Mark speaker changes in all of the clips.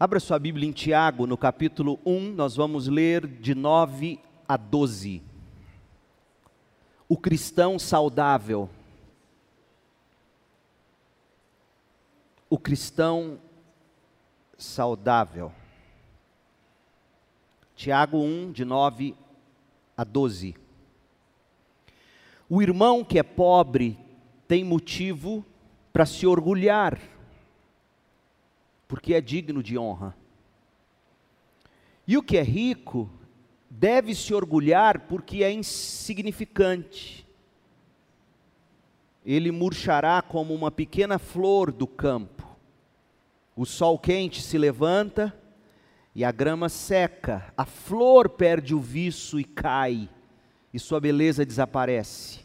Speaker 1: Abra sua Bíblia em Tiago, no capítulo 1, nós vamos ler de 9 a 12. O cristão saudável. O cristão saudável. Tiago 1, de 9 a 12. O irmão que é pobre tem motivo para se orgulhar porque é digno de honra. E o que é rico deve se orgulhar porque é insignificante. Ele murchará como uma pequena flor do campo. O sol quente se levanta e a grama seca, a flor perde o viço e cai, e sua beleza desaparece.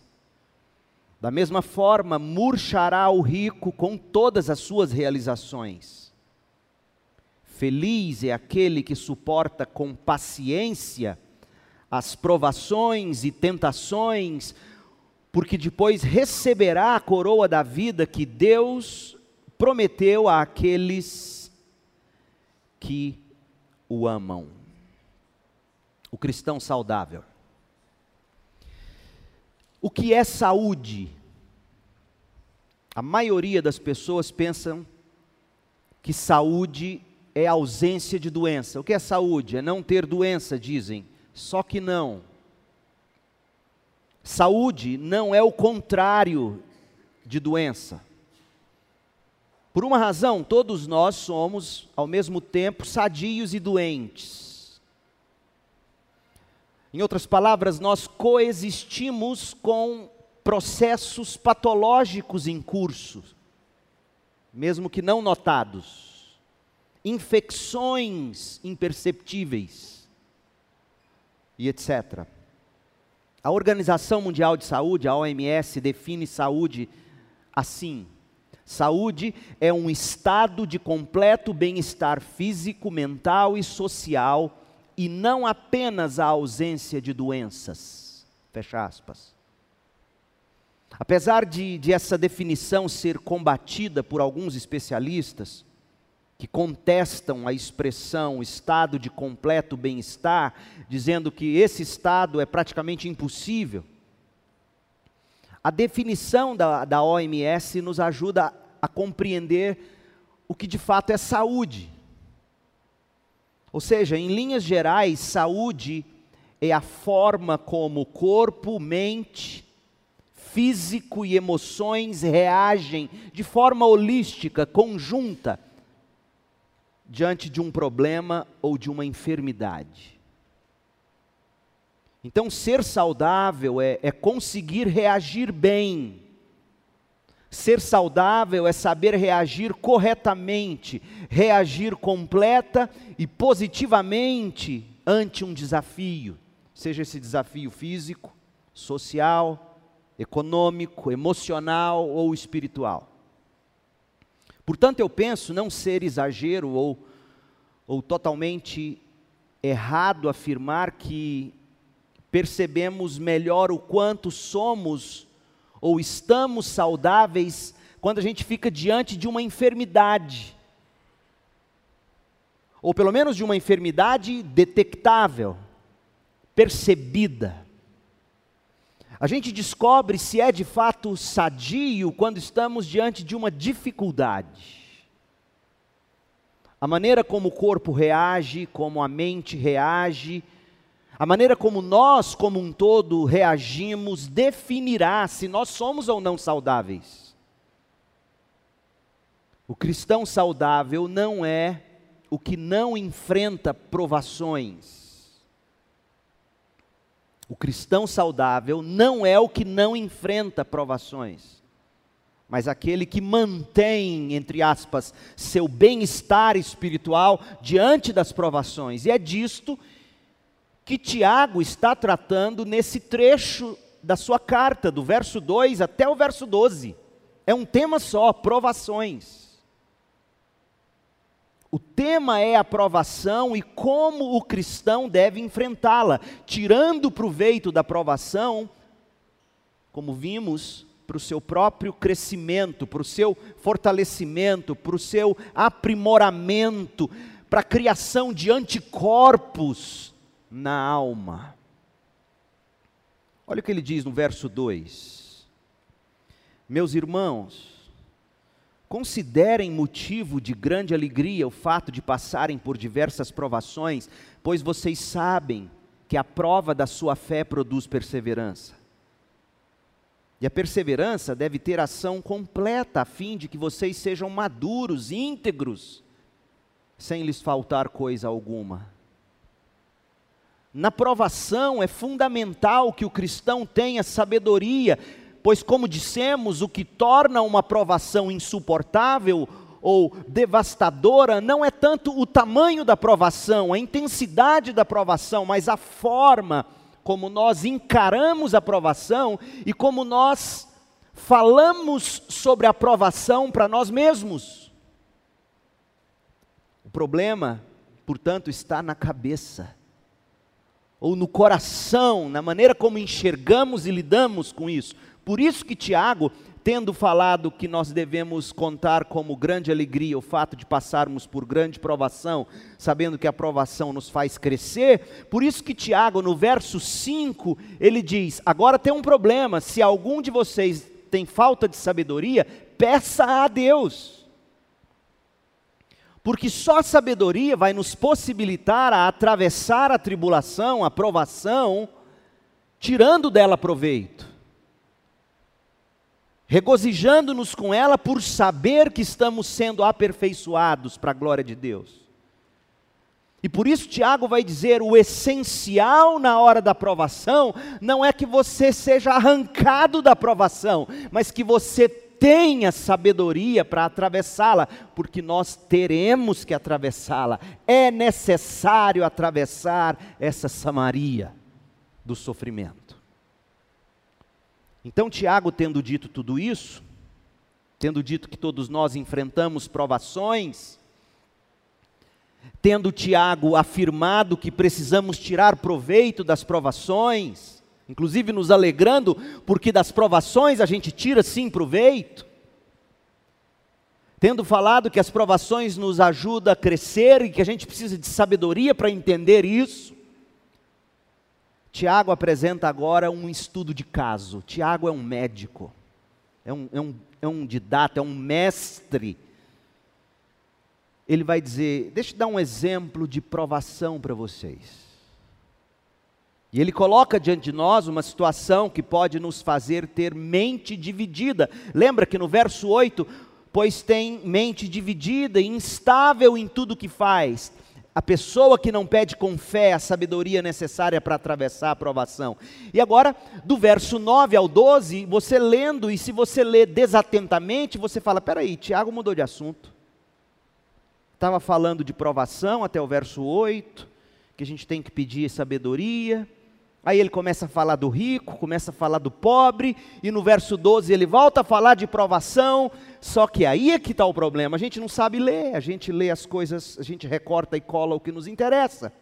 Speaker 1: Da mesma forma, murchará o rico com todas as suas realizações. Feliz é aquele que suporta com paciência as provações e tentações, porque depois receberá a coroa da vida que Deus prometeu àqueles que o amam. O cristão saudável. O que é saúde? A maioria das pessoas pensam que saúde é ausência de doença. O que é saúde? É não ter doença, dizem. Só que não. Saúde não é o contrário de doença. Por uma razão, todos nós somos, ao mesmo tempo, sadios e doentes. Em outras palavras, nós coexistimos com processos patológicos em curso, mesmo que não notados infecções imperceptíveis e etc. A Organização Mundial de Saúde, a OMS, define saúde assim: saúde é um estado de completo bem-estar físico, mental e social, e não apenas a ausência de doenças. Fecha aspas. Apesar de, de essa definição ser combatida por alguns especialistas, que contestam a expressão estado de completo bem-estar, dizendo que esse estado é praticamente impossível. A definição da, da OMS nos ajuda a, a compreender o que de fato é saúde. Ou seja, em linhas gerais, saúde é a forma como corpo, mente, físico e emoções reagem de forma holística, conjunta diante de um problema ou de uma enfermidade. Então, ser saudável é, é, conseguir reagir bem. Ser saudável é saber reagir corretamente, reagir completa e positivamente ante um desafio, seja esse desafio físico, social, econômico, emocional ou espiritual. Portanto, eu penso não ser exagero ou, ou totalmente errado afirmar que percebemos melhor o quanto somos ou estamos saudáveis quando a gente fica diante de uma enfermidade. Ou pelo menos de uma enfermidade detectável, percebida. A gente descobre se é de fato sadio quando estamos diante de uma dificuldade. A maneira como o corpo reage, como a mente reage, a maneira como nós, como um todo, reagimos, definirá se nós somos ou não saudáveis. O cristão saudável não é o que não enfrenta provações o cristão saudável não é o que não enfrenta provações, mas aquele que mantém, entre aspas, seu bem-estar espiritual diante das provações. E é disto que Tiago está tratando nesse trecho da sua carta, do verso 2 até o verso 12. É um tema só, provações. O tema é a provação e como o cristão deve enfrentá-la, tirando proveito da provação, como vimos, para o seu próprio crescimento, para o seu fortalecimento, para o seu aprimoramento, para a criação de anticorpos na alma. Olha o que ele diz no verso 2: Meus irmãos, considerem motivo de grande alegria o fato de passarem por diversas provações, pois vocês sabem que a prova da sua fé produz perseverança. E a perseverança deve ter ação completa, a fim de que vocês sejam maduros, íntegros, sem lhes faltar coisa alguma. Na provação é fundamental que o cristão tenha sabedoria, pois, como dissemos, o que torna uma provação insuportável ou devastadora não é tanto o tamanho da provação, a intensidade da provação, mas a forma como nós encaramos a provação e como nós falamos sobre a provação para nós mesmos. O problema, portanto, está na cabeça, ou no coração, na maneira como enxergamos e lidamos com isso. Por isso que Tiago tendo falado que nós devemos contar como grande alegria o fato de passarmos por grande provação, sabendo que a provação nos faz crescer, por isso que Tiago, no verso 5, ele diz: Agora tem um problema, se algum de vocês tem falta de sabedoria, peça a Deus. Porque só a sabedoria vai nos possibilitar a atravessar a tribulação, a provação, tirando dela proveito regozijando-nos com ela por saber que estamos sendo aperfeiçoados para a glória de Deus. E por isso Tiago vai dizer: o essencial na hora da provação não é que você seja arrancado da provação, mas que você tenha sabedoria para atravessá-la, porque nós teremos que atravessá-la. É necessário atravessar essa Samaria do sofrimento. Então, Tiago, tendo dito tudo isso, tendo dito que todos nós enfrentamos provações, tendo Tiago afirmado que precisamos tirar proveito das provações, inclusive nos alegrando, porque das provações a gente tira sim proveito, tendo falado que as provações nos ajudam a crescer e que a gente precisa de sabedoria para entender isso, Tiago apresenta agora um estudo de caso. Tiago é um médico, é um, é um, é um didata, é um mestre. Ele vai dizer: deixa eu dar um exemplo de provação para vocês. E ele coloca diante de nós uma situação que pode nos fazer ter mente dividida. Lembra que no verso 8, pois tem mente dividida, instável em tudo que faz a pessoa que não pede com fé a sabedoria necessária para atravessar a provação. E agora, do verso 9 ao 12, você lendo, e se você lê desatentamente, você fala: peraí, Tiago mudou de assunto. Estava falando de provação até o verso 8, que a gente tem que pedir sabedoria. Aí ele começa a falar do rico, começa a falar do pobre, e no verso 12 ele volta a falar de provação, só que aí é que está o problema, a gente não sabe ler, a gente lê as coisas, a gente recorta e cola o que nos interessa.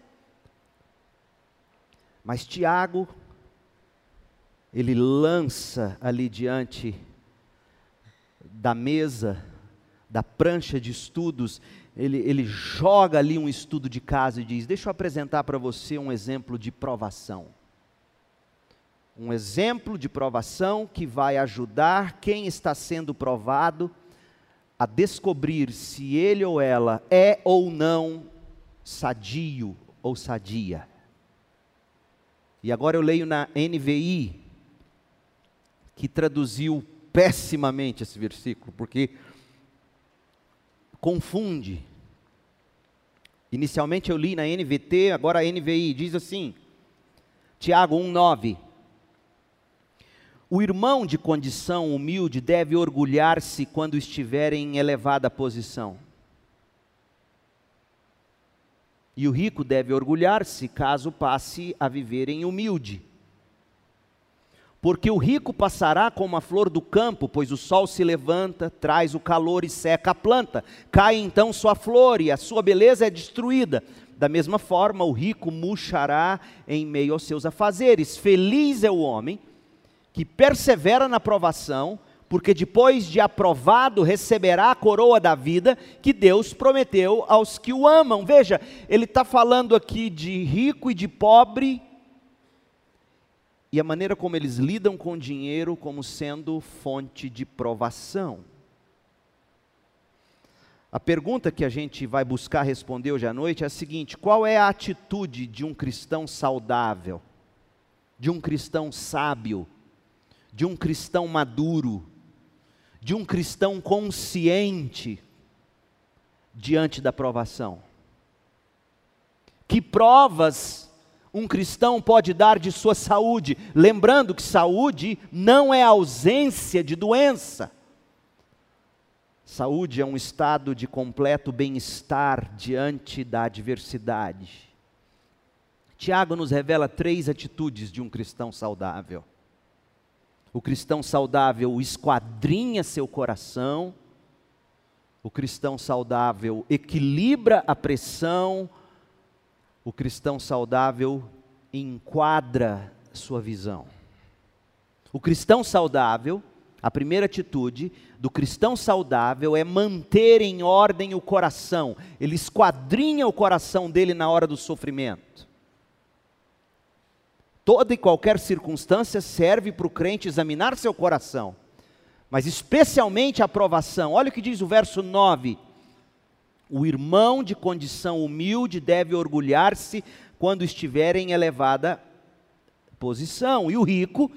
Speaker 1: Mas Tiago, ele lança ali diante da mesa, da prancha de estudos, ele, ele joga ali um estudo de caso e diz: Deixa eu apresentar para você um exemplo de provação um exemplo de provação que vai ajudar quem está sendo provado a descobrir se ele ou ela é ou não sadio ou sadia. E agora eu leio na NVI, que traduziu pessimamente esse versículo, porque confunde. Inicialmente eu li na NVT, agora a NVI diz assim: Tiago 1,9 o irmão de condição humilde deve orgulhar-se quando estiver em elevada posição. E o rico deve orgulhar-se caso passe a viver em humilde. Porque o rico passará como a flor do campo, pois o sol se levanta, traz o calor e seca a planta. Cai então sua flor e a sua beleza é destruída. Da mesma forma, o rico murchará em meio aos seus afazeres. Feliz é o homem que persevera na provação, porque depois de aprovado receberá a coroa da vida que Deus prometeu aos que o amam. Veja, ele está falando aqui de rico e de pobre, e a maneira como eles lidam com dinheiro como sendo fonte de provação. A pergunta que a gente vai buscar responder hoje à noite é a seguinte: qual é a atitude de um cristão saudável, de um cristão sábio, de um cristão maduro, de um cristão consciente diante da provação? Que provas um cristão pode dar de sua saúde? Lembrando que saúde não é ausência de doença. Saúde é um estado de completo bem-estar diante da adversidade. Tiago nos revela três atitudes de um cristão saudável. O cristão saudável esquadrinha seu coração, o cristão saudável equilibra a pressão, o cristão saudável enquadra sua visão. O cristão saudável a primeira atitude do cristão saudável é manter em ordem o coração. Ele esquadrinha o coração dele na hora do sofrimento. Toda e qualquer circunstância serve para o crente examinar seu coração, mas especialmente a aprovação. Olha o que diz o verso 9: O irmão de condição humilde deve orgulhar-se quando estiver em elevada posição, e o rico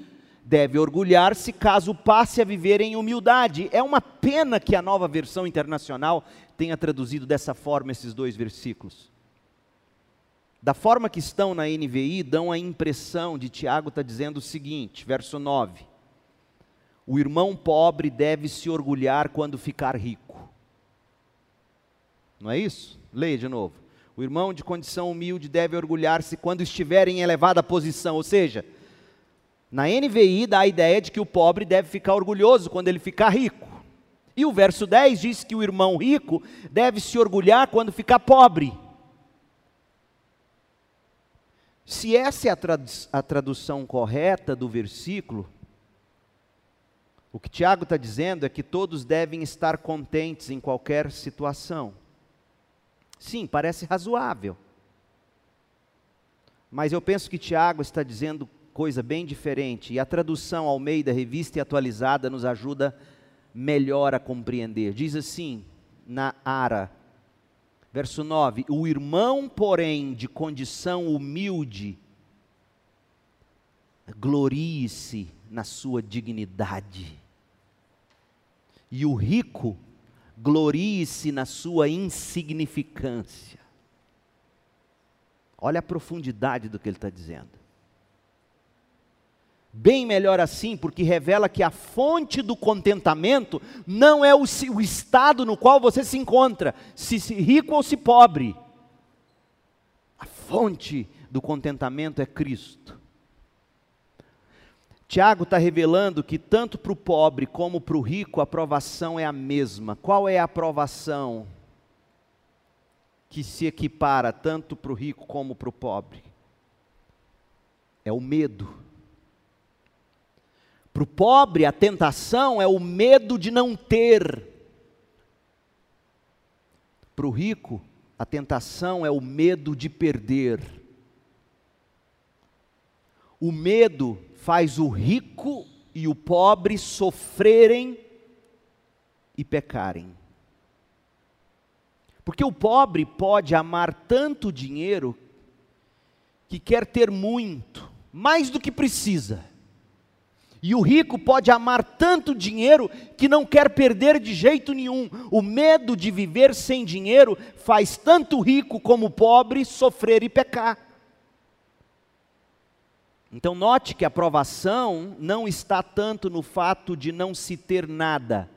Speaker 1: deve orgulhar-se caso passe a viver em humildade. É uma pena que a nova versão internacional tenha traduzido dessa forma esses dois versículos. Da forma que estão na NVI, dão a impressão de Tiago está dizendo o seguinte, verso 9: O irmão pobre deve se orgulhar quando ficar rico. Não é isso? Leia de novo. O irmão de condição humilde deve orgulhar-se quando estiver em elevada posição, ou seja, na NVI dá a ideia de que o pobre deve ficar orgulhoso quando ele ficar rico. E o verso 10 diz que o irmão rico deve se orgulhar quando ficar pobre. Se essa é a, a tradução correta do versículo, o que Tiago está dizendo é que todos devem estar contentes em qualquer situação. Sim, parece razoável. Mas eu penso que Tiago está dizendo coisa bem diferente. E a tradução ao meio da revista e atualizada nos ajuda melhor a compreender. Diz assim, na Ara, verso 9: O irmão, porém, de condição humilde, glorie-se na sua dignidade. E o rico, glorie-se na sua insignificância. Olha a profundidade do que ele está dizendo. Bem melhor assim, porque revela que a fonte do contentamento não é o, o estado no qual você se encontra, se, se rico ou se pobre. A fonte do contentamento é Cristo. Tiago está revelando que tanto para o pobre como para o rico a aprovação é a mesma. Qual é a aprovação que se equipara tanto para o rico como para o pobre? É o medo para o pobre, a tentação é o medo de não ter. Para o rico, a tentação é o medo de perder. O medo faz o rico e o pobre sofrerem e pecarem. Porque o pobre pode amar tanto dinheiro que quer ter muito, mais do que precisa. E o rico pode amar tanto dinheiro que não quer perder de jeito nenhum. O medo de viver sem dinheiro faz tanto rico como pobre sofrer e pecar. Então, note que a provação não está tanto no fato de não se ter nada.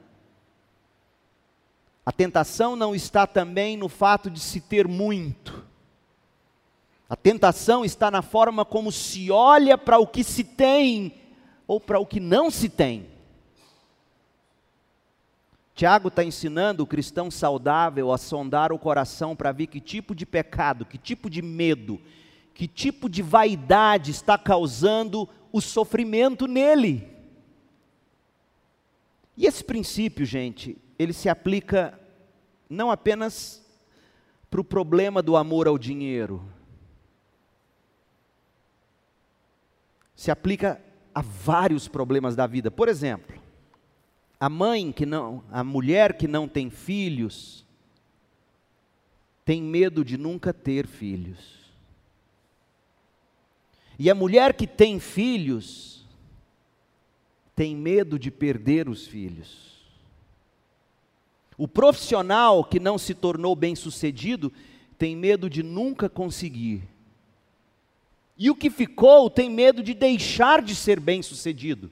Speaker 1: A tentação não está também no fato de se ter muito. A tentação está na forma como se olha para o que se tem ou para o que não se tem. Tiago está ensinando o cristão saudável a sondar o coração para ver que tipo de pecado, que tipo de medo, que tipo de vaidade está causando o sofrimento nele. E esse princípio, gente, ele se aplica não apenas para o problema do amor ao dinheiro, se aplica a vários problemas da vida. Por exemplo, a mãe que não, a mulher que não tem filhos, tem medo de nunca ter filhos. E a mulher que tem filhos, tem medo de perder os filhos. O profissional que não se tornou bem-sucedido tem medo de nunca conseguir. E o que ficou tem medo de deixar de ser bem-sucedido.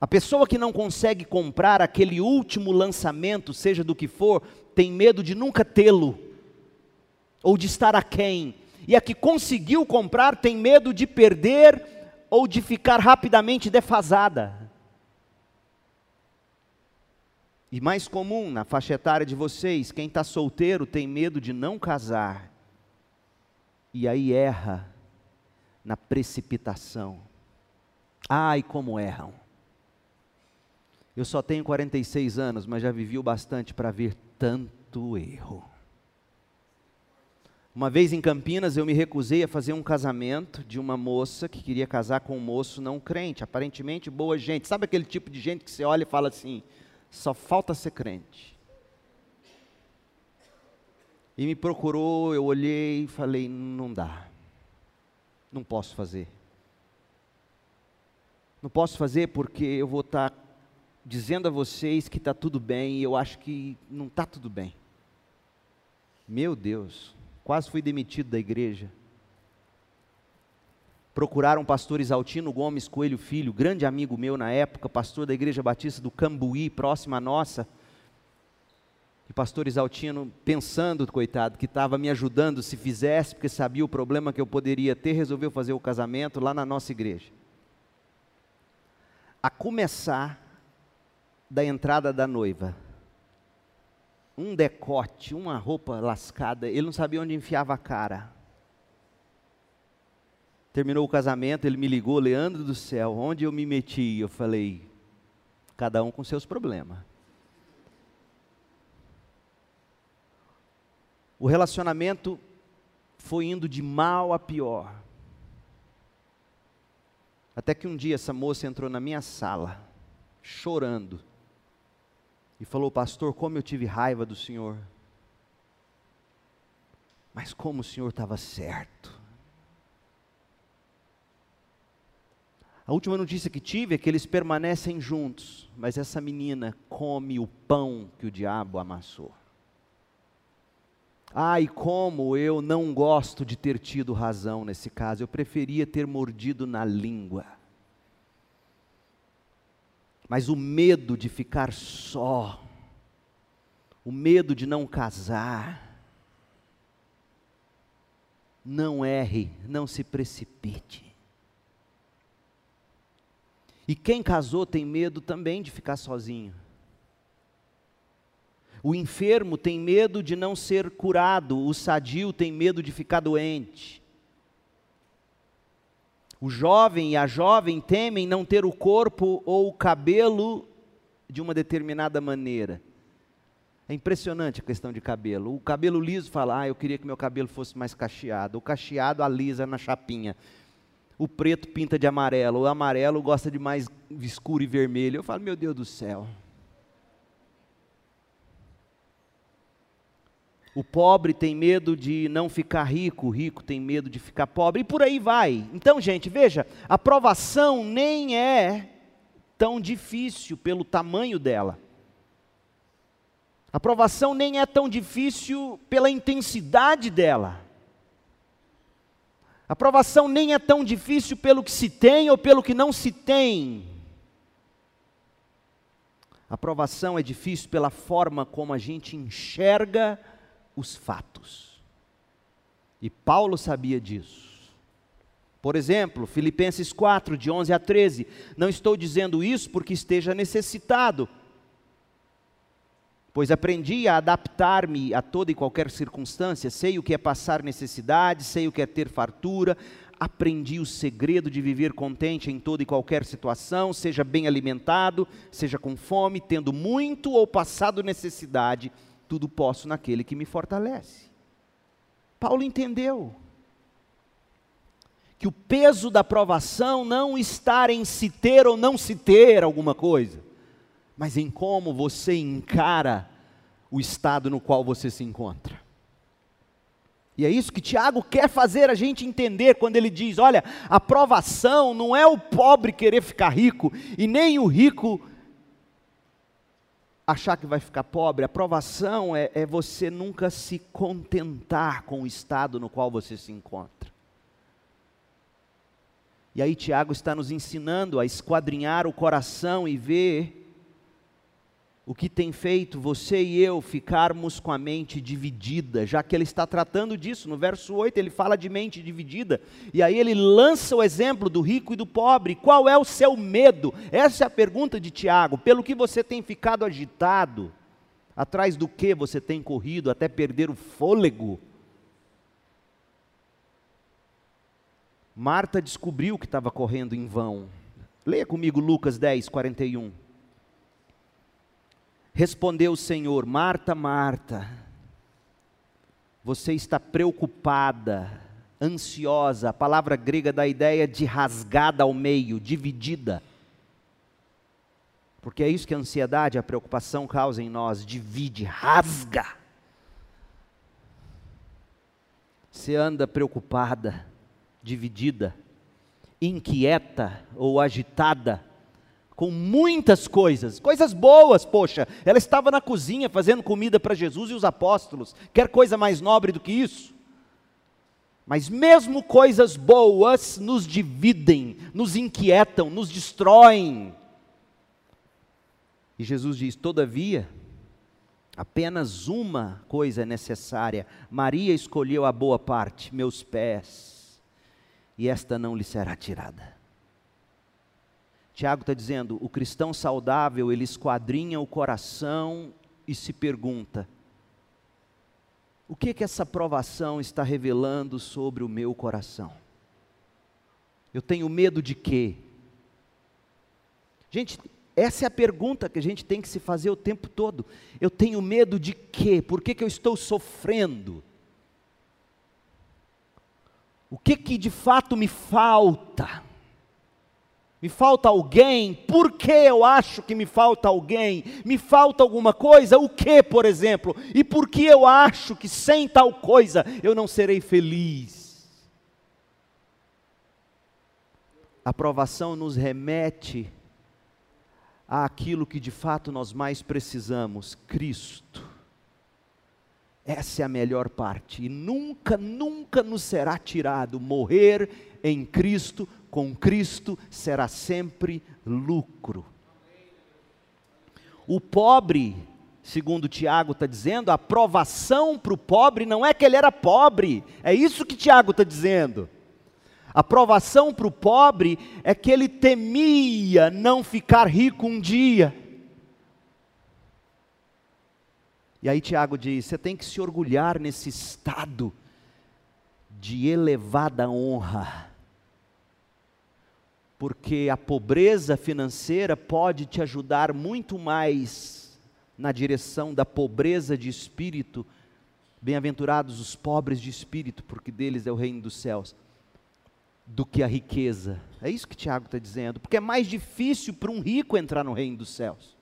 Speaker 1: A pessoa que não consegue comprar aquele último lançamento, seja do que for, tem medo de nunca tê-lo, ou de estar aquém. E a que conseguiu comprar tem medo de perder ou de ficar rapidamente defasada. E mais comum na faixa etária de vocês, quem está solteiro tem medo de não casar. E aí erra na precipitação. Ai, como erram. Eu só tenho 46 anos, mas já vivi o bastante para ver tanto erro. Uma vez em Campinas, eu me recusei a fazer um casamento de uma moça que queria casar com um moço não crente, aparentemente boa gente. Sabe aquele tipo de gente que você olha e fala assim: só falta ser crente. E me procurou, eu olhei e falei: não dá, não posso fazer. Não posso fazer porque eu vou estar tá dizendo a vocês que está tudo bem e eu acho que não está tudo bem. Meu Deus, quase fui demitido da igreja. Procuraram o pastor Isaltino Gomes Coelho Filho, grande amigo meu na época, pastor da igreja batista do Cambuí, próxima à nossa. E pastor Isaltino, pensando, coitado, que estava me ajudando se fizesse, porque sabia o problema que eu poderia ter, resolveu fazer o casamento lá na nossa igreja. A começar da entrada da noiva. Um decote, uma roupa lascada, ele não sabia onde enfiava a cara. Terminou o casamento, ele me ligou, Leandro do céu, onde eu me meti? Eu falei, cada um com seus problemas. O relacionamento foi indo de mal a pior. Até que um dia essa moça entrou na minha sala, chorando e falou: Pastor, como eu tive raiva do Senhor. Mas como o Senhor estava certo. A última notícia que tive é que eles permanecem juntos, mas essa menina come o pão que o diabo amassou. Ai, como eu não gosto de ter tido razão nesse caso, eu preferia ter mordido na língua. Mas o medo de ficar só, o medo de não casar, não erre, não se precipite. E quem casou tem medo também de ficar sozinho. O enfermo tem medo de não ser curado, o sadio tem medo de ficar doente. O jovem e a jovem temem não ter o corpo ou o cabelo de uma determinada maneira. É impressionante a questão de cabelo. O cabelo liso fala, ah, eu queria que meu cabelo fosse mais cacheado. O cacheado alisa na chapinha. O preto pinta de amarelo. O amarelo gosta de mais escuro e vermelho. Eu falo, meu Deus do céu. O pobre tem medo de não ficar rico, o rico tem medo de ficar pobre, e por aí vai. Então, gente, veja, a provação nem é tão difícil pelo tamanho dela. A provação nem é tão difícil pela intensidade dela. A provação nem é tão difícil pelo que se tem ou pelo que não se tem. A provação é difícil pela forma como a gente enxerga os fatos. E Paulo sabia disso. Por exemplo, Filipenses 4, de 11 a 13. Não estou dizendo isso porque esteja necessitado, pois aprendi a adaptar-me a toda e qualquer circunstância. Sei o que é passar necessidade, sei o que é ter fartura. aprendi o segredo de viver contente em toda e qualquer situação, seja bem alimentado, seja com fome, tendo muito ou passado necessidade, tudo posso naquele que me fortalece. Paulo entendeu que o peso da provação não está em se ter ou não se ter alguma coisa, mas em como você encara o estado no qual você se encontra. E é isso que Tiago quer fazer a gente entender quando ele diz: olha, a provação não é o pobre querer ficar rico, e nem o rico achar que vai ficar pobre. A provação é, é você nunca se contentar com o estado no qual você se encontra. E aí, Tiago está nos ensinando a esquadrinhar o coração e ver o que tem feito você e eu ficarmos com a mente dividida, já que ele está tratando disso. No verso 8 ele fala de mente dividida, e aí ele lança o exemplo do rico e do pobre. Qual é o seu medo? Essa é a pergunta de Tiago. Pelo que você tem ficado agitado? Atrás do que você tem corrido até perder o fôlego? Marta descobriu que estava correndo em vão. Leia comigo Lucas 10, 41. Respondeu o Senhor: Marta, Marta, você está preocupada, ansiosa. A palavra grega dá a ideia de rasgada ao meio, dividida. Porque é isso que a ansiedade, a preocupação causa em nós: divide, rasga. Você anda preocupada, dividida, inquieta ou agitada com muitas coisas, coisas boas, poxa. Ela estava na cozinha fazendo comida para Jesus e os apóstolos. Quer coisa mais nobre do que isso? Mas mesmo coisas boas nos dividem, nos inquietam, nos destroem. E Jesus diz: todavia, apenas uma coisa é necessária. Maria escolheu a boa parte, meus pés, e esta não lhe será tirada. Tiago está dizendo: o cristão saudável, ele esquadrinha o coração e se pergunta: o que que essa provação está revelando sobre o meu coração? Eu tenho medo de quê? Gente, essa é a pergunta que a gente tem que se fazer o tempo todo. Eu tenho medo de quê? Por que, que eu estou sofrendo? O que que de fato me falta? Me falta alguém? Por que eu acho que me falta alguém? Me falta alguma coisa? O que, por exemplo? E por que eu acho que sem tal coisa eu não serei feliz? A provação nos remete àquilo que de fato nós mais precisamos: Cristo. Essa é a melhor parte, e nunca, nunca nos será tirado morrer em Cristo com Cristo será sempre lucro. O pobre, segundo Tiago está dizendo, a provação para o pobre não é que ele era pobre, é isso que Tiago está dizendo. A provação para o pobre é que ele temia não ficar rico um dia. E aí Tiago diz: você tem que se orgulhar nesse estado de elevada honra porque a pobreza financeira pode te ajudar muito mais na direção da pobreza de espírito. Bem-aventurados os pobres de espírito, porque deles é o reino dos céus, do que a riqueza. É isso que Tiago está dizendo, porque é mais difícil para um rico entrar no reino dos céus,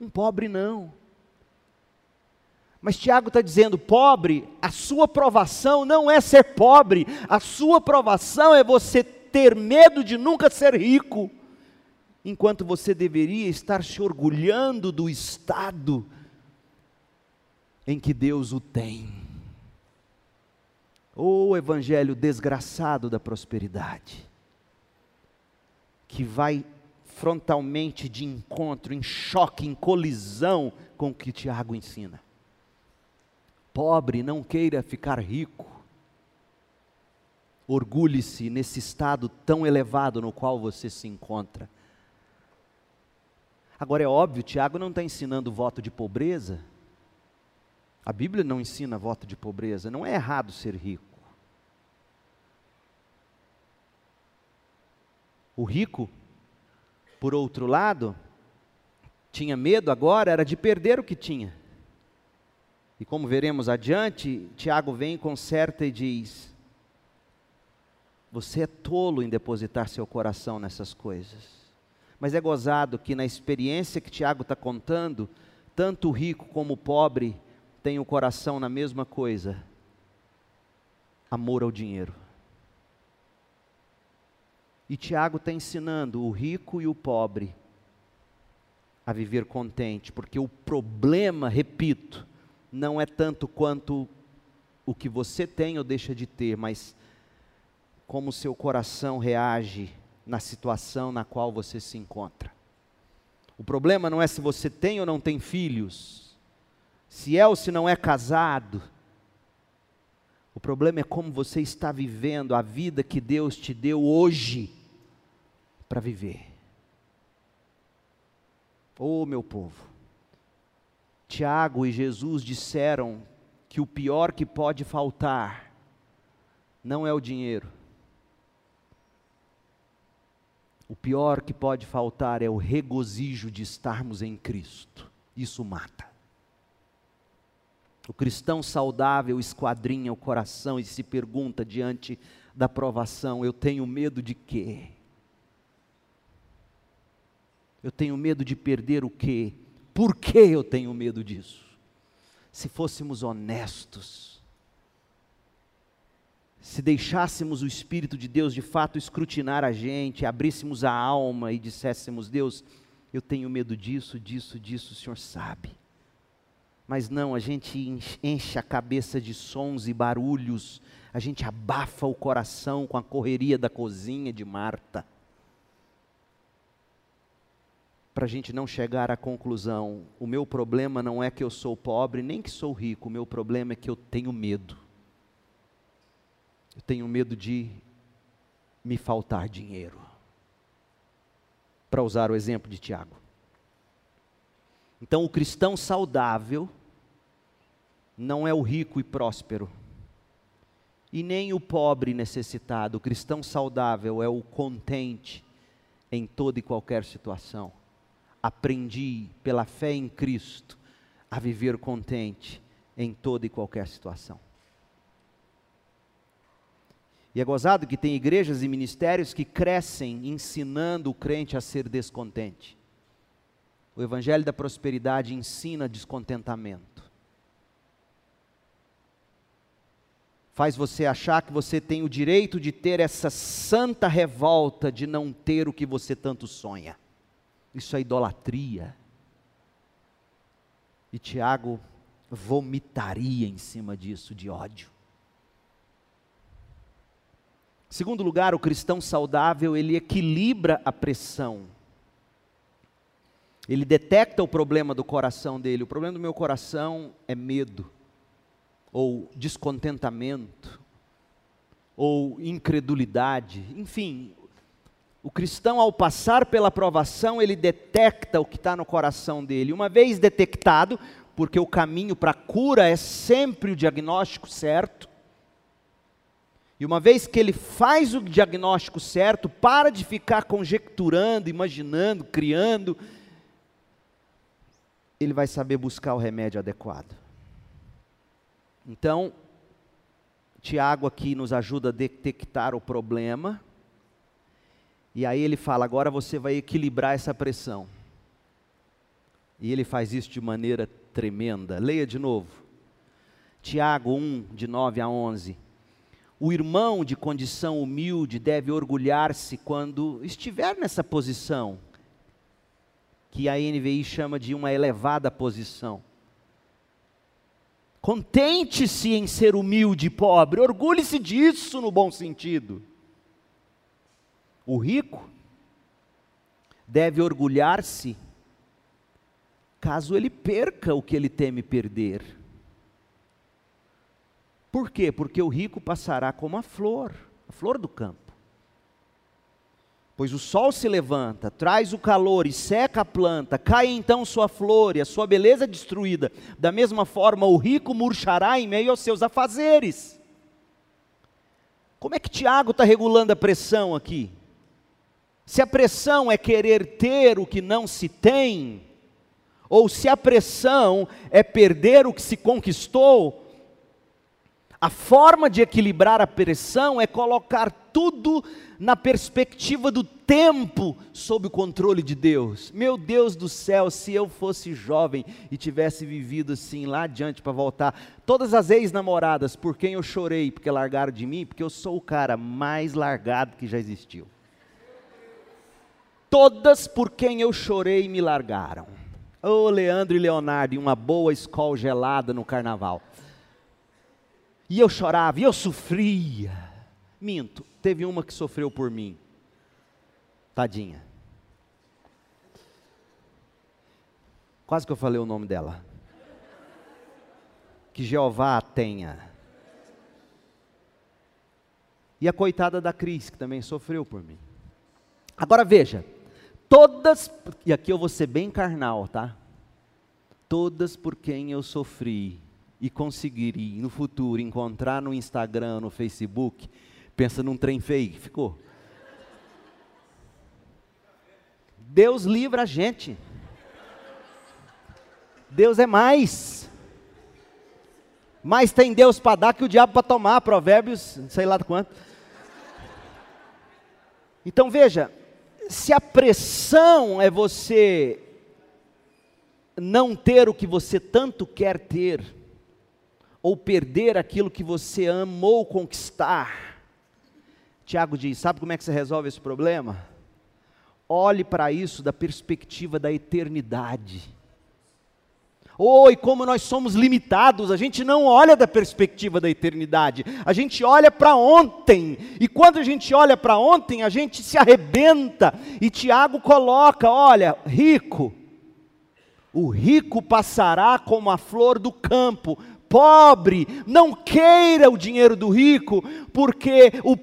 Speaker 1: um pobre não. Mas Tiago está dizendo: pobre, a sua provação não é ser pobre, a sua provação é você ter medo de nunca ser rico, enquanto você deveria estar se orgulhando do estado em que Deus o tem. O evangelho desgraçado da prosperidade, que vai frontalmente de encontro, em choque, em colisão com o que Tiago ensina. Pobre, não queira ficar rico orgulhe-se nesse estado tão elevado no qual você se encontra. Agora é óbvio, Tiago não está ensinando voto de pobreza. A Bíblia não ensina voto de pobreza. Não é errado ser rico. O rico, por outro lado, tinha medo agora era de perder o que tinha. E como veremos adiante, Tiago vem, conserta e diz: Você é tolo em depositar seu coração nessas coisas. Mas é gozado que na experiência que Tiago está contando, tanto o rico como o pobre têm o coração na mesma coisa: amor ao dinheiro. E Tiago está ensinando o rico e o pobre a viver contente, porque o problema, repito, não é tanto quanto o que você tem ou deixa de ter, mas como seu coração reage na situação na qual você se encontra. O problema não é se você tem ou não tem filhos, se é ou se não é casado, o problema é como você está vivendo a vida que Deus te deu hoje para viver. Oh, meu povo, Tiago e Jesus disseram que o pior que pode faltar não é o dinheiro. O pior que pode faltar é o regozijo de estarmos em Cristo. Isso mata. O cristão saudável esquadrinha o coração e se pergunta diante da provação: eu tenho medo de quê? Eu tenho medo de perder o quê? Por que eu tenho medo disso? Se fôssemos honestos, se deixássemos o Espírito de Deus de fato escrutinar a gente, abríssemos a alma e disséssemos: Deus, eu tenho medo disso, disso, disso, o Senhor sabe. Mas não, a gente enche a cabeça de sons e barulhos, a gente abafa o coração com a correria da cozinha de Marta para a gente não chegar à conclusão: o meu problema não é que eu sou pobre, nem que sou rico, o meu problema é que eu tenho medo. Eu tenho medo de me faltar dinheiro. Para usar o exemplo de Tiago. Então, o cristão saudável não é o rico e próspero, e nem o pobre necessitado. O cristão saudável é o contente em toda e qualquer situação aprendi pela fé em Cristo a viver contente em toda e qualquer situação. E é gozado que tem igrejas e ministérios que crescem ensinando o crente a ser descontente. O Evangelho da Prosperidade ensina descontentamento. Faz você achar que você tem o direito de ter essa santa revolta de não ter o que você tanto sonha. Isso é idolatria. E Tiago vomitaria em cima disso de ódio. Segundo lugar, o cristão saudável, ele equilibra a pressão. Ele detecta o problema do coração dele. O problema do meu coração é medo, ou descontentamento, ou incredulidade. Enfim, o cristão, ao passar pela provação, ele detecta o que está no coração dele. Uma vez detectado, porque o caminho para a cura é sempre o diagnóstico certo, e uma vez que ele faz o diagnóstico certo, para de ficar conjecturando, imaginando, criando, ele vai saber buscar o remédio adequado. Então, Tiago aqui nos ajuda a detectar o problema e aí ele fala: agora você vai equilibrar essa pressão. E ele faz isso de maneira tremenda. Leia de novo. Tiago 1, de 9 a 11. O irmão de condição humilde deve orgulhar-se quando estiver nessa posição, que a NVI chama de uma elevada posição. Contente-se em ser humilde e pobre, orgulhe-se disso no bom sentido. O rico deve orgulhar-se caso ele perca o que ele teme perder. Por quê? Porque o rico passará como a flor, a flor do campo. Pois o sol se levanta, traz o calor e seca a planta, cai então sua flor e a sua beleza destruída. Da mesma forma, o rico murchará em meio aos seus afazeres. Como é que Tiago está regulando a pressão aqui? Se a pressão é querer ter o que não se tem, ou se a pressão é perder o que se conquistou, a forma de equilibrar a pressão é colocar tudo na perspectiva do tempo sob o controle de Deus. Meu Deus do céu, se eu fosse jovem e tivesse vivido assim lá adiante para voltar, todas as ex-namoradas por quem eu chorei porque largaram de mim, porque eu sou o cara mais largado que já existiu. Todas por quem eu chorei me largaram. Ô oh, Leandro e Leonardo, e uma boa escola gelada no carnaval. E eu chorava, e eu sofria. Minto, teve uma que sofreu por mim. Tadinha. Quase que eu falei o nome dela. Que Jeová a tenha. E a coitada da Cris, que também sofreu por mim. Agora veja, todas, e aqui eu vou ser bem carnal, tá? Todas por quem eu sofri e conseguir no futuro encontrar no Instagram, no Facebook, pensa num trem que ficou. Deus livra a gente. Deus é mais. Mais tem Deus para dar que o diabo para tomar, provérbios, sei lá quanto. Então veja, se a pressão é você não ter o que você tanto quer ter, ou perder aquilo que você amou conquistar. Tiago diz: sabe como é que você resolve esse problema? Olhe para isso da perspectiva da eternidade. Oi, como nós somos limitados, a gente não olha da perspectiva da eternidade, a gente olha para ontem, e quando a gente olha para ontem, a gente se arrebenta, e Tiago coloca: olha, rico, o rico passará como a flor do campo, pobre, não queira o dinheiro do rico, porque o,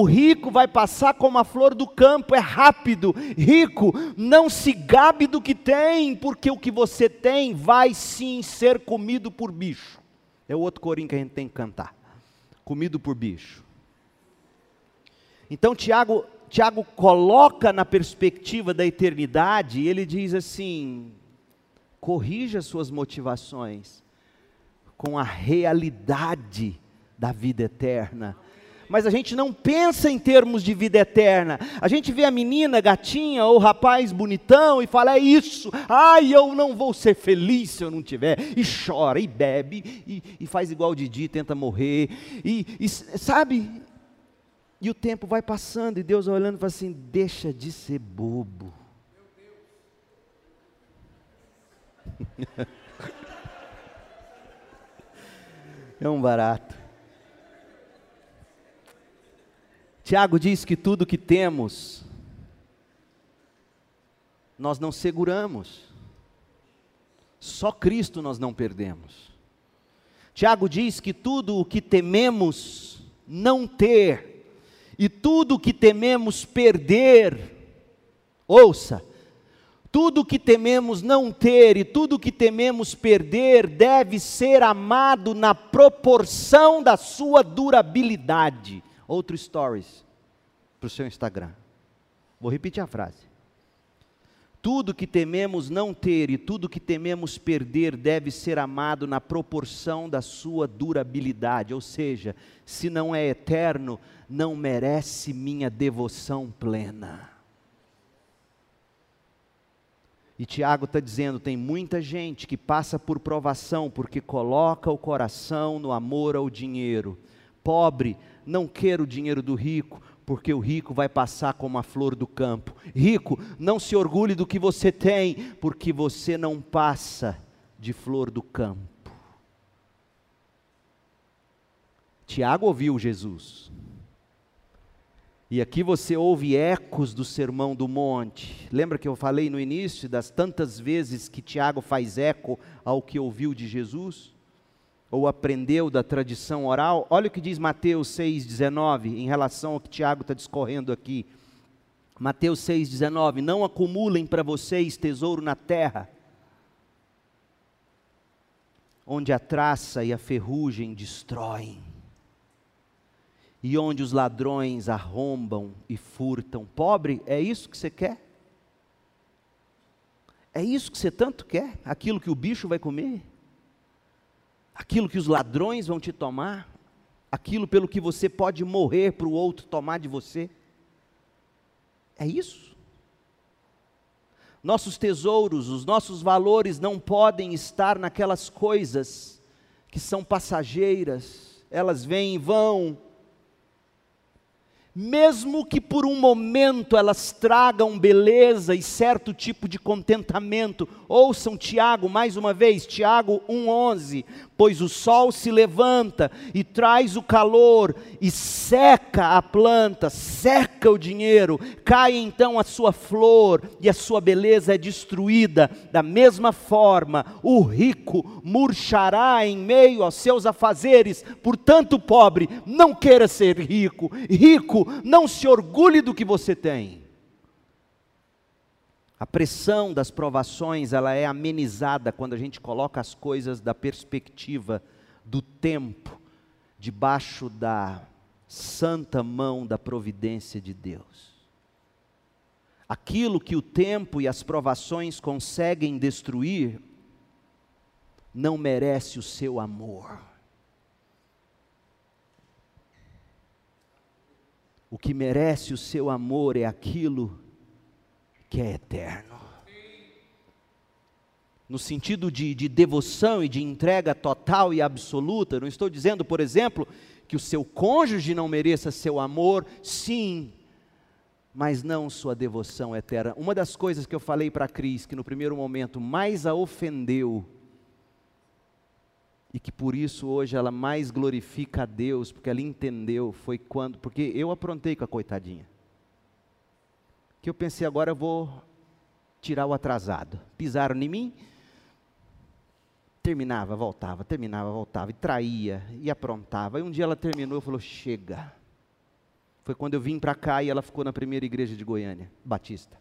Speaker 1: o rico vai passar como a flor do campo, é rápido. Rico, não se gabe do que tem, porque o que você tem vai sim ser comido por bicho. É o outro corinho que a gente tem que cantar. Comido por bicho. Então Tiago, Tiago coloca na perspectiva da eternidade, ele diz assim: corrija suas motivações com a realidade da vida eterna. Mas a gente não pensa em termos de vida eterna. A gente vê a menina gatinha ou rapaz bonitão e fala: é isso, ai, eu não vou ser feliz se eu não tiver. E chora, e bebe, e, e faz igual o Didi, tenta morrer. E, e sabe? E o tempo vai passando e Deus olhando e fala assim: deixa de ser bobo. É um barato. Tiago diz que tudo que temos, nós não seguramos. Só Cristo nós não perdemos. Tiago diz que tudo o que tememos não ter, e tudo o que tememos perder, ouça, tudo que tememos não ter e tudo que tememos perder deve ser amado na proporção da sua durabilidade. Outro stories para o seu Instagram. Vou repetir a frase. Tudo que tememos não ter e tudo que tememos perder deve ser amado na proporção da sua durabilidade, ou seja, se não é eterno, não merece minha devoção plena. E Tiago está dizendo: tem muita gente que passa por provação porque coloca o coração no amor ao dinheiro. Pobre, não queira o dinheiro do rico, porque o rico vai passar como a flor do campo. Rico, não se orgulhe do que você tem, porque você não passa de flor do campo. Tiago ouviu Jesus. E aqui você ouve ecos do Sermão do Monte. Lembra que eu falei no início das tantas vezes que Tiago faz eco ao que ouviu de Jesus? Ou aprendeu da tradição oral? Olha o que diz Mateus 6,19 em relação ao que Tiago está discorrendo aqui. Mateus 6,19: Não acumulem para vocês tesouro na terra, onde a traça e a ferrugem destroem e onde os ladrões arrombam e furtam. Pobre, é isso que você quer? É isso que você tanto quer? Aquilo que o bicho vai comer? Aquilo que os ladrões vão te tomar? Aquilo pelo que você pode morrer para o outro tomar de você? É isso? Nossos tesouros, os nossos valores não podem estar naquelas coisas que são passageiras, elas vêm e vão, mesmo que por um momento elas tragam beleza e certo tipo de contentamento. Ouçam Tiago mais uma vez, Tiago 1:11, pois o sol se levanta e traz o calor e seca a planta, seca o dinheiro, cai então a sua flor e a sua beleza é destruída. Da mesma forma, o rico murchará em meio aos seus afazeres. Portanto, pobre, não queira ser rico. Rico, não se orgulhe do que você tem. A pressão das provações, ela é amenizada quando a gente coloca as coisas da perspectiva do tempo, debaixo da santa mão da providência de Deus. Aquilo que o tempo e as provações conseguem destruir, não merece o seu amor. O que merece o seu amor é aquilo que é eterno. No sentido de, de devoção e de entrega total e absoluta, não estou dizendo, por exemplo, que o seu cônjuge não mereça seu amor, sim, mas não sua devoção eterna. Uma das coisas que eu falei para a Cris, que no primeiro momento mais a ofendeu, e que por isso hoje ela mais glorifica a Deus, porque ela entendeu, foi quando, porque eu aprontei com a coitadinha que eu pensei, agora eu vou tirar o atrasado. Pisaram em mim, terminava, voltava, terminava, voltava, e traía, e aprontava. E um dia ela terminou e falou: chega. Foi quando eu vim para cá e ela ficou na primeira igreja de Goiânia, Batista.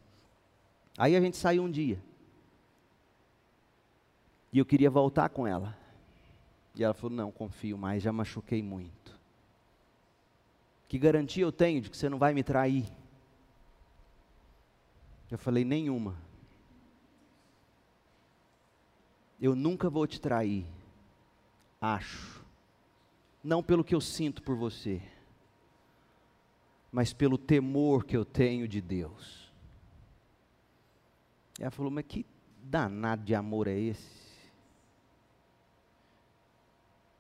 Speaker 1: Aí a gente saiu um dia. E eu queria voltar com ela. E ela falou: não, confio mais, já machuquei muito. Que garantia eu tenho de que você não vai me trair? Eu falei: nenhuma. Eu nunca vou te trair. Acho. Não pelo que eu sinto por você, mas pelo temor que eu tenho de Deus. Ela falou: Mas que danado de amor é esse?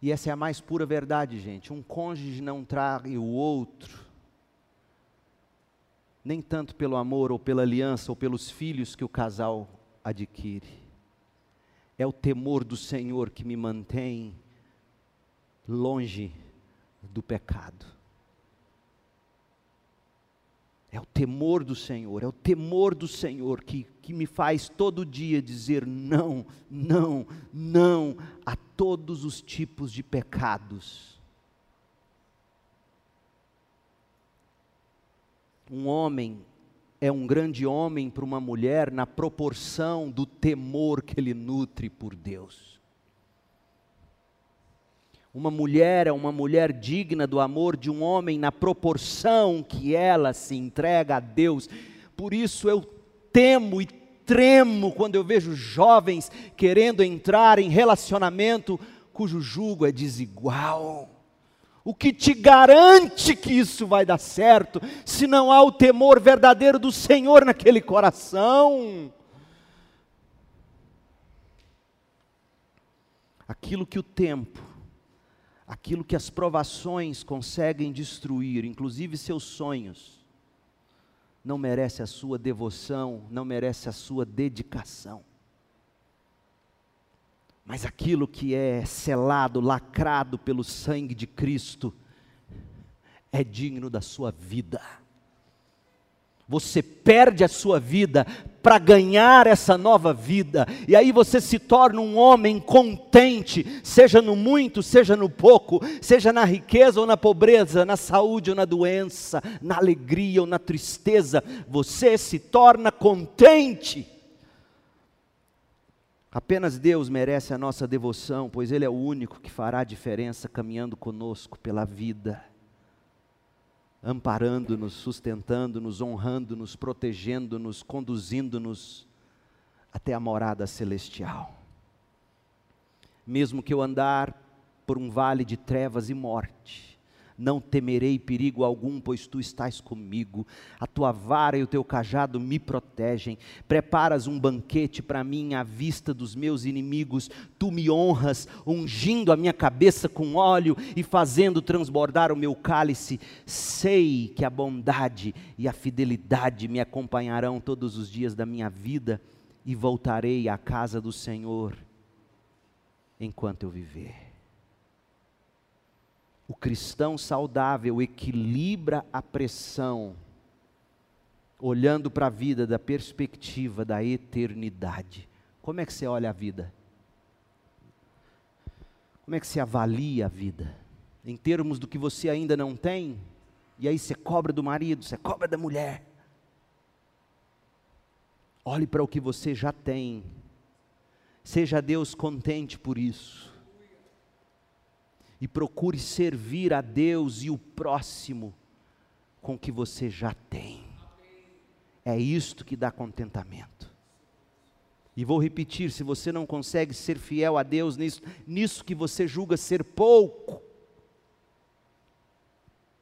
Speaker 1: E essa é a mais pura verdade, gente. Um cônjuge não trai o outro nem tanto pelo amor ou pela aliança ou pelos filhos que o casal adquire. É o temor do Senhor que me mantém longe do pecado. É o temor do Senhor, é o temor do Senhor que, que me faz todo dia dizer não, não, não a todos os tipos de pecados Um homem é um grande homem para uma mulher na proporção do temor que ele nutre por Deus. Uma mulher é uma mulher digna do amor de um homem na proporção que ela se entrega a Deus. Por isso eu temo e tremo quando eu vejo jovens querendo entrar em relacionamento cujo jugo é desigual o que te garante que isso vai dar certo, se não há o temor verdadeiro do Senhor naquele coração? Aquilo que o tempo, aquilo que as provações conseguem destruir, inclusive seus sonhos, não merece a sua devoção, não merece a sua dedicação. Mas aquilo que é selado, lacrado pelo sangue de Cristo, é digno da sua vida. Você perde a sua vida para ganhar essa nova vida, e aí você se torna um homem contente, seja no muito, seja no pouco, seja na riqueza ou na pobreza, na saúde ou na doença, na alegria ou na tristeza, você se torna contente. Apenas Deus merece a nossa devoção, pois Ele é o único que fará a diferença caminhando conosco pela vida. amparando-nos, sustentando-nos, honrando-nos, protegendo-nos, conduzindo-nos até a morada celestial. Mesmo que eu andar por um vale de trevas e morte, não temerei perigo algum, pois tu estás comigo. A tua vara e o teu cajado me protegem. Preparas um banquete para mim à vista dos meus inimigos. Tu me honras, ungindo a minha cabeça com óleo e fazendo transbordar o meu cálice. Sei que a bondade e a fidelidade me acompanharão todos os dias da minha vida e voltarei à casa do Senhor enquanto eu viver. O cristão saudável equilibra a pressão, olhando para a vida da perspectiva da eternidade. Como é que você olha a vida? Como é que você avalia a vida? Em termos do que você ainda não tem, e aí você cobra do marido, você cobra da mulher. Olhe para o que você já tem. Seja Deus contente por isso e procure servir a Deus e o próximo com o que você já tem. É isto que dá contentamento. E vou repetir: se você não consegue ser fiel a Deus nisso, nisso que você julga ser pouco,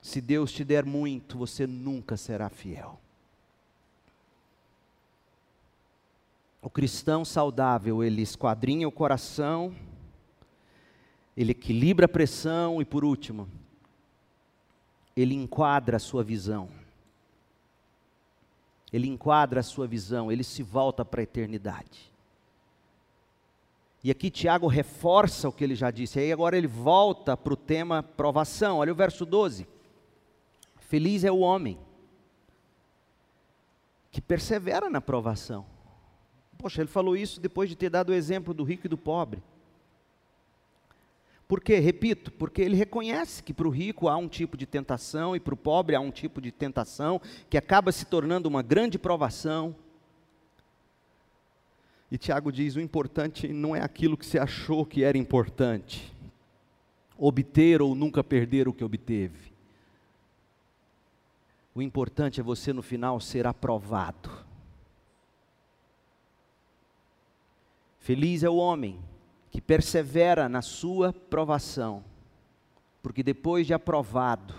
Speaker 1: se Deus te der muito, você nunca será fiel. O cristão saudável, ele esquadrinha o coração, ele equilibra a pressão e, por último, ele enquadra a sua visão. Ele enquadra a sua visão, ele se volta para a eternidade. E aqui Tiago reforça o que ele já disse, aí agora ele volta para o tema provação. Olha o verso 12. Feliz é o homem que persevera na provação. Poxa, ele falou isso depois de ter dado o exemplo do rico e do pobre. Por quê? Repito, porque ele reconhece que para o rico há um tipo de tentação e para o pobre há um tipo de tentação que acaba se tornando uma grande provação. E Tiago diz: o importante não é aquilo que você achou que era importante, obter ou nunca perder o que obteve. O importante é você no final ser aprovado. Feliz é o homem que persevera na sua provação, porque depois de aprovado,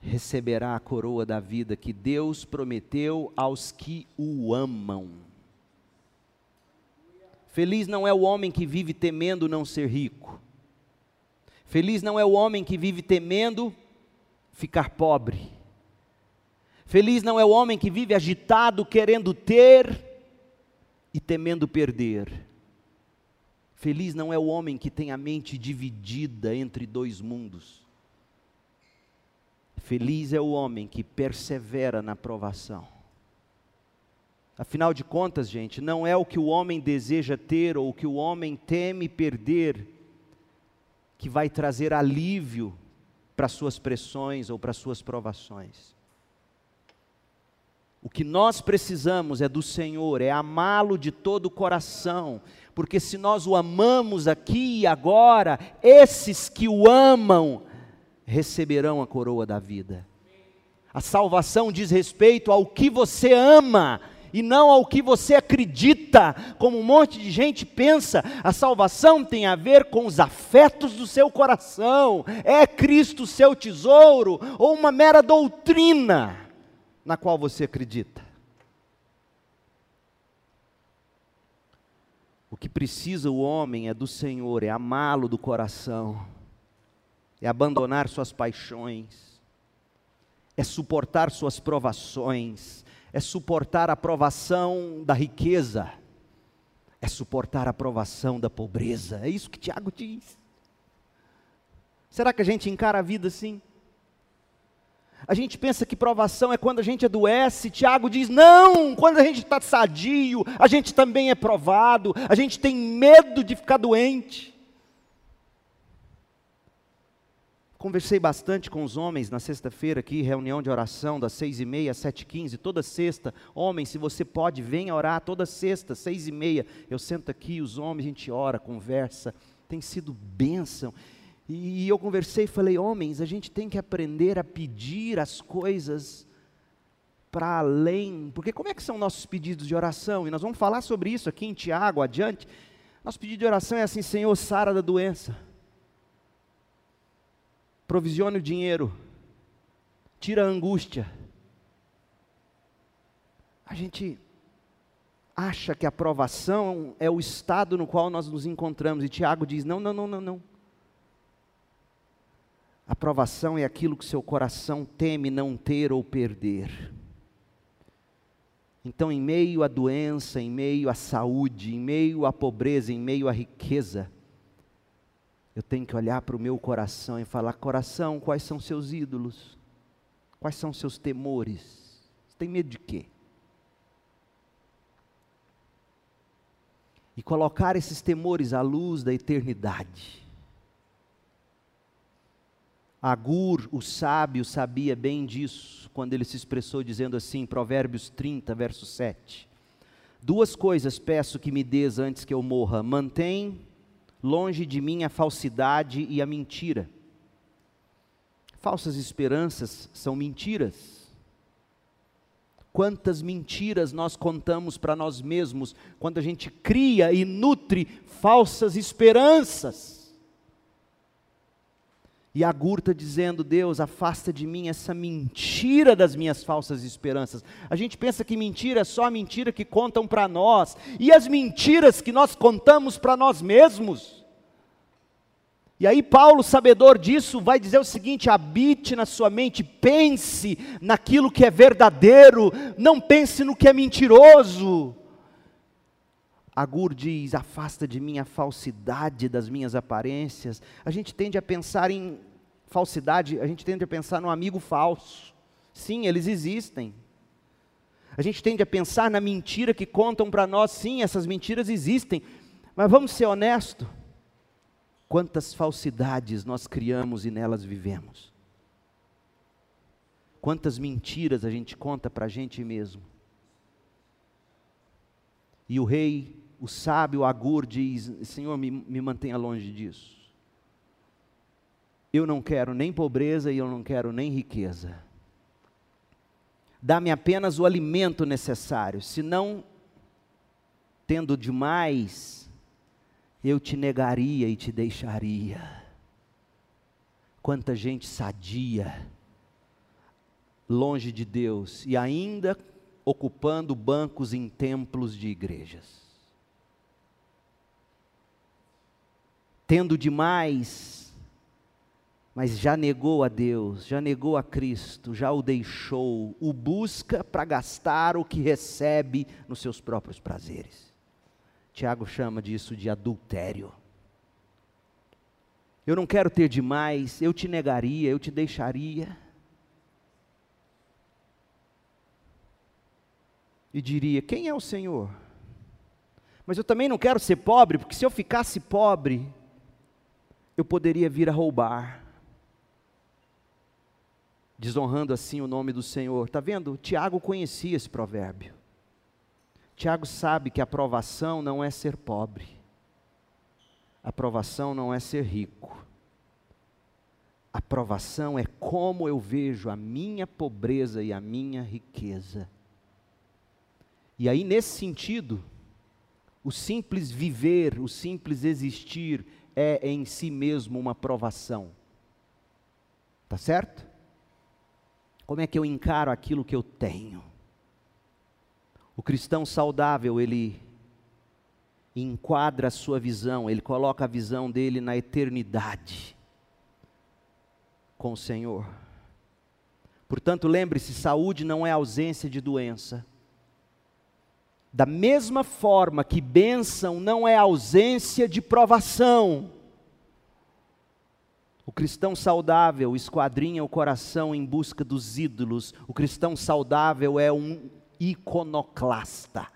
Speaker 1: receberá a coroa da vida que Deus prometeu aos que o amam. Feliz não é o homem que vive temendo não ser rico. Feliz não é o homem que vive temendo ficar pobre. Feliz não é o homem que vive agitado querendo ter e temendo perder. Feliz não é o homem que tem a mente dividida entre dois mundos. Feliz é o homem que persevera na provação. Afinal de contas, gente, não é o que o homem deseja ter ou o que o homem teme perder que vai trazer alívio para suas pressões ou para suas provações. O que nós precisamos é do Senhor, é amá-lo de todo o coração, porque se nós o amamos aqui e agora, esses que o amam receberão a coroa da vida. A salvação diz respeito ao que você ama e não ao que você acredita, como um monte de gente pensa. A salvação tem a ver com os afetos do seu coração. É Cristo seu tesouro ou uma mera doutrina na qual você acredita? O que precisa o homem é do Senhor, é amá-lo do coração, é abandonar suas paixões, é suportar suas provações, é suportar a provação da riqueza, é suportar a provação da pobreza. É isso que Tiago diz. Será que a gente encara a vida assim? A gente pensa que provação é quando a gente adoece. Tiago diz: não, quando a gente está sadio, a gente também é provado. A gente tem medo de ficar doente. Conversei bastante com os homens na sexta-feira aqui, reunião de oração das seis e meia às sete quinze, toda sexta. Homem, se você pode, venha orar toda sexta, seis e meia. Eu sento aqui, os homens, a gente ora, conversa. Tem sido bênção. E eu conversei e falei: homens, a gente tem que aprender a pedir as coisas para além, porque como é que são nossos pedidos de oração? E nós vamos falar sobre isso aqui em Tiago, adiante. Nosso pedido de oração é assim: Senhor, sara da doença, provisione o dinheiro, tira a angústia. A gente acha que a provação é o estado no qual nós nos encontramos, e Tiago diz: não, não, não, não, não. A provação é aquilo que seu coração teme não ter ou perder. Então, em meio à doença, em meio à saúde, em meio à pobreza, em meio à riqueza, eu tenho que olhar para o meu coração e falar: coração, quais são seus ídolos? Quais são seus temores? Você tem medo de quê? E colocar esses temores à luz da eternidade. Agur, o sábio, sabia bem disso quando ele se expressou dizendo assim, Provérbios 30, verso 7. Duas coisas peço que me des antes que eu morra: mantém longe de mim a falsidade e a mentira. Falsas esperanças são mentiras. Quantas mentiras nós contamos para nós mesmos quando a gente cria e nutre falsas esperanças. E Agur está dizendo: Deus, afasta de mim essa mentira das minhas falsas esperanças. A gente pensa que mentira é só a mentira que contam para nós, e as mentiras que nós contamos para nós mesmos. E aí, Paulo, sabedor disso, vai dizer o seguinte: habite na sua mente, pense naquilo que é verdadeiro, não pense no que é mentiroso. Agur diz: afasta de mim a falsidade das minhas aparências. A gente tende a pensar em falsidade, a gente tende a pensar no amigo falso. Sim, eles existem. A gente tende a pensar na mentira que contam para nós. Sim, essas mentiras existem. Mas vamos ser honestos: quantas falsidades nós criamos e nelas vivemos? Quantas mentiras a gente conta para a gente mesmo? E o rei o sábio Agur diz: Senhor, me, me mantenha longe disso. Eu não quero nem pobreza e eu não quero nem riqueza. Dá-me apenas o alimento necessário, senão, tendo demais, eu te negaria e te deixaria. Quanta gente sadia, longe de Deus e ainda ocupando bancos em templos de igrejas. Tendo demais, mas já negou a Deus, já negou a Cristo, já o deixou, o busca para gastar o que recebe nos seus próprios prazeres. Tiago chama disso de adultério. Eu não quero ter demais, eu te negaria, eu te deixaria. E diria: Quem é o Senhor? Mas eu também não quero ser pobre, porque se eu ficasse pobre, eu poderia vir a roubar, desonrando assim o nome do Senhor. Está vendo? Tiago conhecia esse provérbio. Tiago sabe que a provação não é ser pobre, a provação não é ser rico. A provação é como eu vejo a minha pobreza e a minha riqueza. E aí, nesse sentido, o simples viver, o simples existir, é em si mesmo uma provação. Tá certo? Como é que eu encaro aquilo que eu tenho? O cristão saudável, ele enquadra a sua visão, ele coloca a visão dele na eternidade com o Senhor. Portanto, lembre-se: saúde não é ausência de doença. Da mesma forma que bênção não é ausência de provação. O cristão saudável esquadrinha o coração em busca dos ídolos. O cristão saudável é um iconoclasta,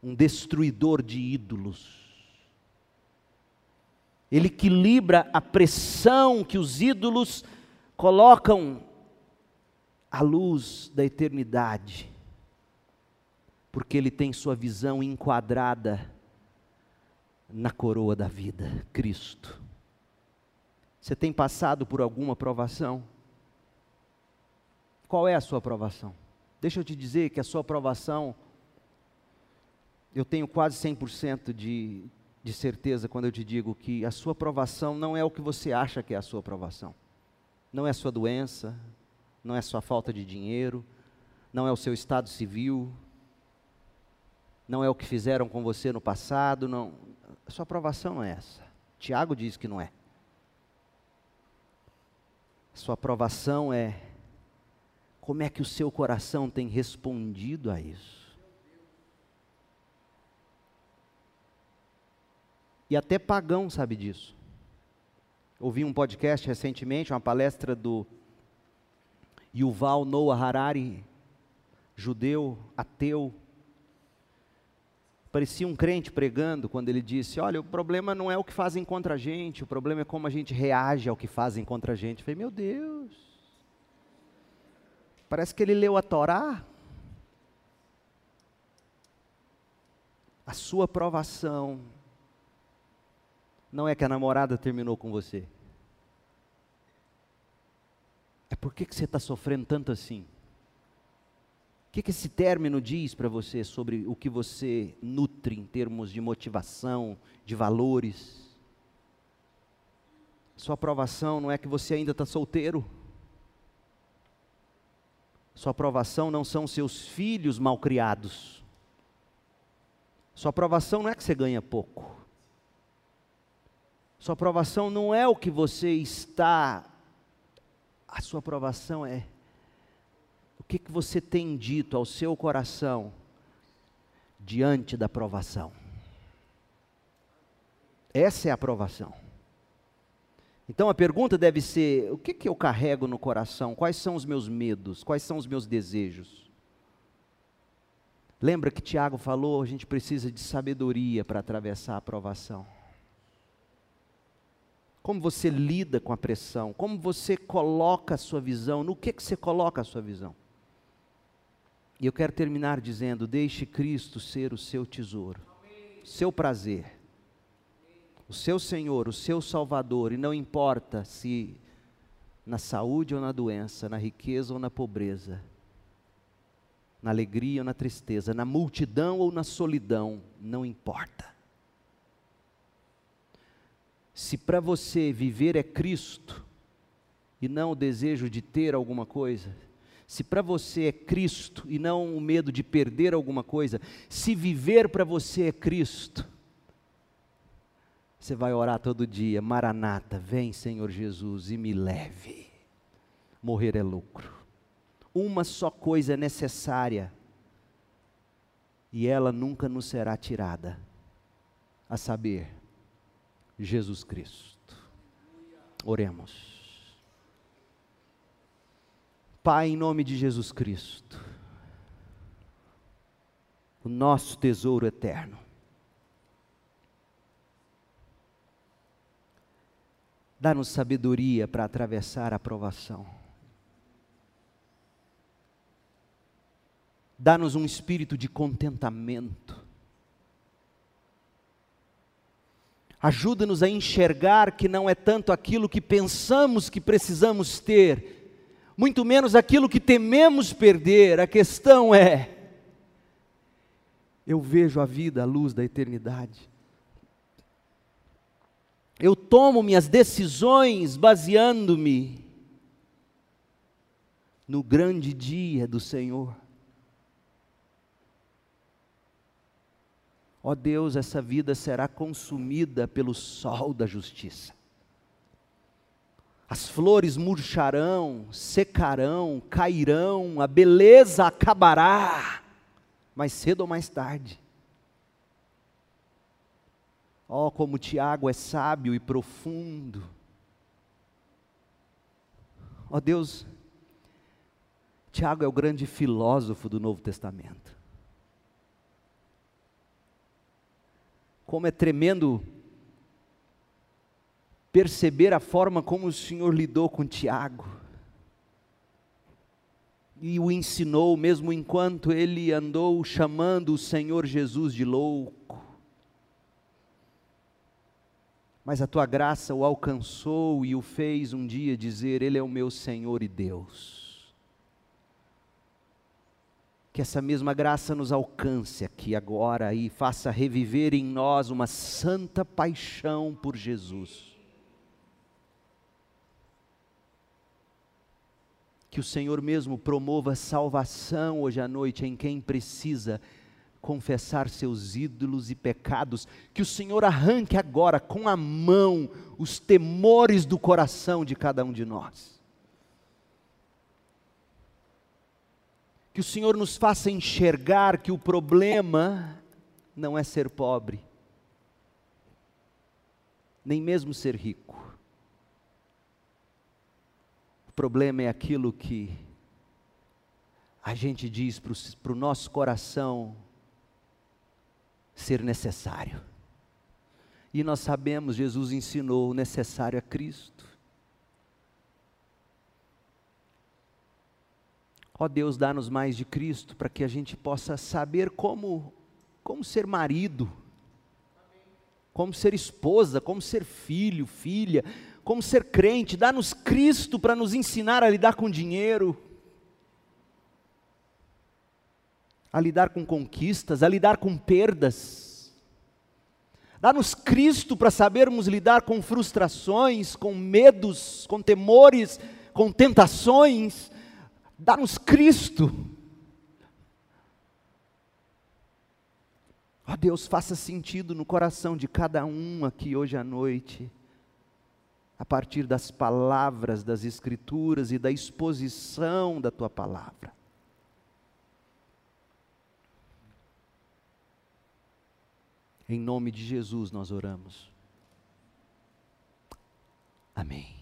Speaker 1: um destruidor de ídolos. Ele equilibra a pressão que os ídolos colocam à luz da eternidade porque ele tem sua visão enquadrada na coroa da vida, Cristo. Você tem passado por alguma provação? Qual é a sua provação? Deixa eu te dizer que a sua provação, eu tenho quase 100% de, de certeza quando eu te digo que a sua provação não é o que você acha que é a sua provação. Não é a sua doença, não é a sua falta de dinheiro, não é o seu estado civil, não é o que fizeram com você no passado, não. A sua aprovação não é essa. Tiago diz que não é. A sua aprovação é como é que o seu coração tem respondido a isso. E até pagão sabe disso. Ouvi um podcast recentemente, uma palestra do Yuval Noah Harari, judeu, ateu, Parecia um crente pregando quando ele disse: Olha, o problema não é o que fazem contra a gente, o problema é como a gente reage ao que fazem contra a gente. Eu falei: Meu Deus, parece que ele leu a Torá. A sua provação não é que a namorada terminou com você. É por que, que você está sofrendo tanto assim? O que, que esse término diz para você sobre o que você nutre em termos de motivação, de valores? Sua aprovação não é que você ainda está solteiro. Sua aprovação não são seus filhos mal criados. Sua aprovação não é que você ganha pouco. Sua aprovação não é o que você está. A sua aprovação é que, que você tem dito ao seu coração diante da provação? Essa é a provação. Então a pergunta deve ser: o que, que eu carrego no coração? Quais são os meus medos? Quais são os meus desejos? Lembra que Tiago falou, a gente precisa de sabedoria para atravessar a provação. Como você lida com a pressão? Como você coloca a sua visão? No que, que você coloca a sua visão? E eu quero terminar dizendo: deixe Cristo ser o seu tesouro, seu prazer, o seu Senhor, o seu Salvador, e não importa se na saúde ou na doença, na riqueza ou na pobreza, na alegria ou na tristeza, na multidão ou na solidão, não importa. Se para você viver é Cristo e não o desejo de ter alguma coisa, se para você é Cristo e não o medo de perder alguma coisa, se viver para você é Cristo, você vai orar todo dia: Maranata, vem Senhor Jesus e me leve. Morrer é lucro. Uma só coisa é necessária e ela nunca nos será tirada, a saber, Jesus Cristo. Oremos. Pai, em nome de Jesus Cristo, o nosso tesouro eterno. Dá-nos sabedoria para atravessar a provação. Dá-nos um espírito de contentamento. Ajuda-nos a enxergar que não é tanto aquilo que pensamos que precisamos ter, muito menos aquilo que tememos perder. A questão é: eu vejo a vida à luz da eternidade. Eu tomo minhas decisões baseando-me no grande dia do Senhor. Ó Deus, essa vida será consumida pelo sol da justiça. As flores murcharão, secarão, cairão, a beleza acabará, mais cedo ou mais tarde. Oh, como Tiago é sábio e profundo. Oh Deus, Tiago é o grande filósofo do Novo Testamento. Como é tremendo perceber a forma como o Senhor lidou com Tiago. E o ensinou, mesmo enquanto ele andou chamando o Senhor Jesus de louco. mas a tua graça o alcançou e o fez um dia dizer: Ele é o meu Senhor e Deus. Que essa mesma graça nos alcance aqui agora e faça reviver em nós uma santa paixão por Jesus. Que o Senhor mesmo promova salvação hoje à noite em quem precisa confessar seus ídolos e pecados, que o Senhor arranque agora com a mão os temores do coração de cada um de nós. Que o Senhor nos faça enxergar que o problema não é ser pobre, nem mesmo ser rico. Problema é aquilo que a gente diz para o nosso coração ser necessário. E nós sabemos, Jesus ensinou o necessário a Cristo. Ó Deus, dá-nos mais de Cristo para que a gente possa saber como, como ser marido, como ser esposa, como ser filho, filha, como ser crente. Dá-nos Cristo para nos ensinar a lidar com dinheiro, a lidar com conquistas, a lidar com perdas. Dá-nos Cristo para sabermos lidar com frustrações, com medos, com temores, com tentações. Dá-nos Cristo. Ó Deus, faça sentido no coração de cada um aqui hoje à noite, a partir das palavras das Escrituras e da exposição da tua palavra. Em nome de Jesus nós oramos. Amém.